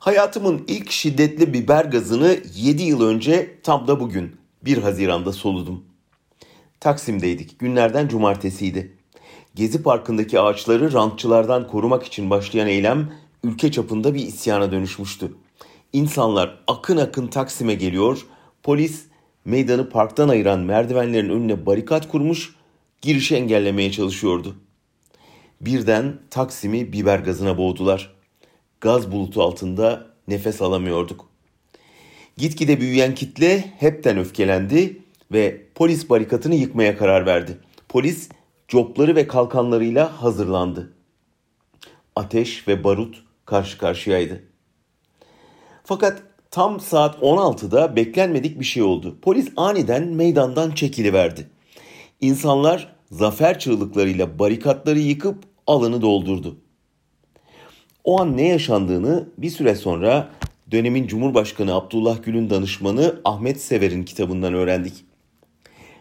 Hayatımın ilk şiddetli biber gazını 7 yıl önce tam da bugün 1 Haziran'da soludum. Taksim'deydik. Günlerden cumartesiydi. Gezi Parkı'ndaki ağaçları rantçılardan korumak için başlayan eylem ülke çapında bir isyana dönüşmüştü. İnsanlar akın akın Taksim'e geliyor, polis meydanı parktan ayıran merdivenlerin önüne barikat kurmuş, girişi engellemeye çalışıyordu. Birden Taksim'i biber gazına boğdular. Gaz bulutu altında nefes alamıyorduk. Gitgide büyüyen kitle hepten öfkelendi ve polis barikatını yıkmaya karar verdi. Polis copları ve kalkanlarıyla hazırlandı. Ateş ve barut karşı karşıyaydı. Fakat tam saat 16'da beklenmedik bir şey oldu. Polis aniden meydandan çekiliverdi. İnsanlar zafer çığlıklarıyla barikatları yıkıp alanı doldurdu. O an ne yaşandığını bir süre sonra dönemin Cumhurbaşkanı Abdullah Gül'ün danışmanı Ahmet Sever'in kitabından öğrendik.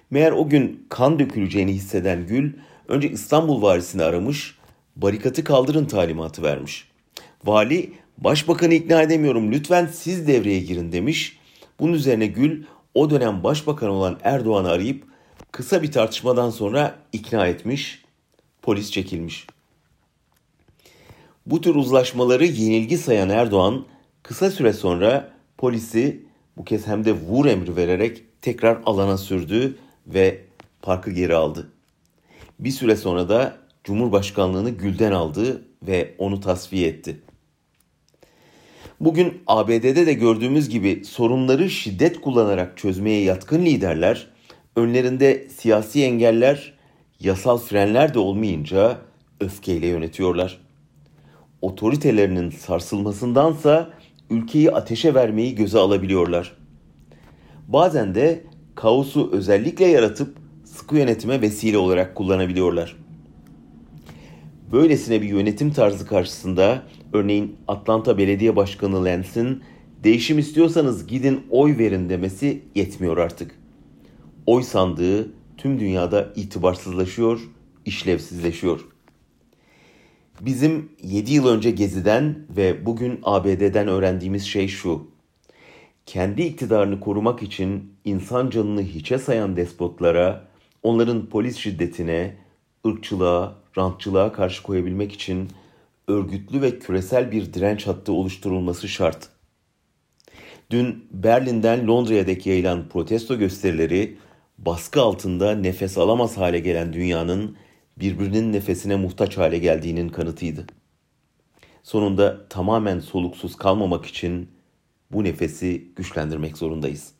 Meğer o gün kan döküleceğini hisseden Gül önce İstanbul valisini aramış, barikatı kaldırın talimatı vermiş. Vali başbakanı ikna edemiyorum lütfen siz devreye girin demiş. Bunun üzerine Gül o dönem başbakan olan Erdoğan'ı arayıp kısa bir tartışmadan sonra ikna etmiş, polis çekilmiş. Bu tür uzlaşmaları yenilgi sayan Erdoğan kısa süre sonra polisi bu kez hem de vur emri vererek tekrar alana sürdü ve parkı geri aldı. Bir süre sonra da Cumhurbaşkanlığını Gül'den aldı ve onu tasfiye etti. Bugün ABD'de de gördüğümüz gibi sorunları şiddet kullanarak çözmeye yatkın liderler, önlerinde siyasi engeller, yasal frenler de olmayınca öfkeyle yönetiyorlar. Otoritelerinin sarsılmasındansa ülkeyi ateşe vermeyi göze alabiliyorlar. Bazen de kaosu özellikle yaratıp sıkı yönetime vesile olarak kullanabiliyorlar. Böylesine bir yönetim tarzı karşısında örneğin Atlanta Belediye Başkanı Lance'in değişim istiyorsanız gidin oy verin demesi yetmiyor artık. Oy sandığı tüm dünyada itibarsızlaşıyor, işlevsizleşiyor. Bizim 7 yıl önce Gezi'den ve bugün ABD'den öğrendiğimiz şey şu. Kendi iktidarını korumak için insan canını hiçe sayan despotlara, onların polis şiddetine, ırkçılığa, rantçılığa karşı koyabilmek için örgütlü ve küresel bir direnç hattı oluşturulması şart. Dün Berlin'den Londra'ya dek yayılan protesto gösterileri baskı altında nefes alamaz hale gelen dünyanın birbirinin nefesine muhtaç hale geldiğinin kanıtıydı. Sonunda tamamen soluksuz kalmamak için bu nefesi güçlendirmek zorundayız.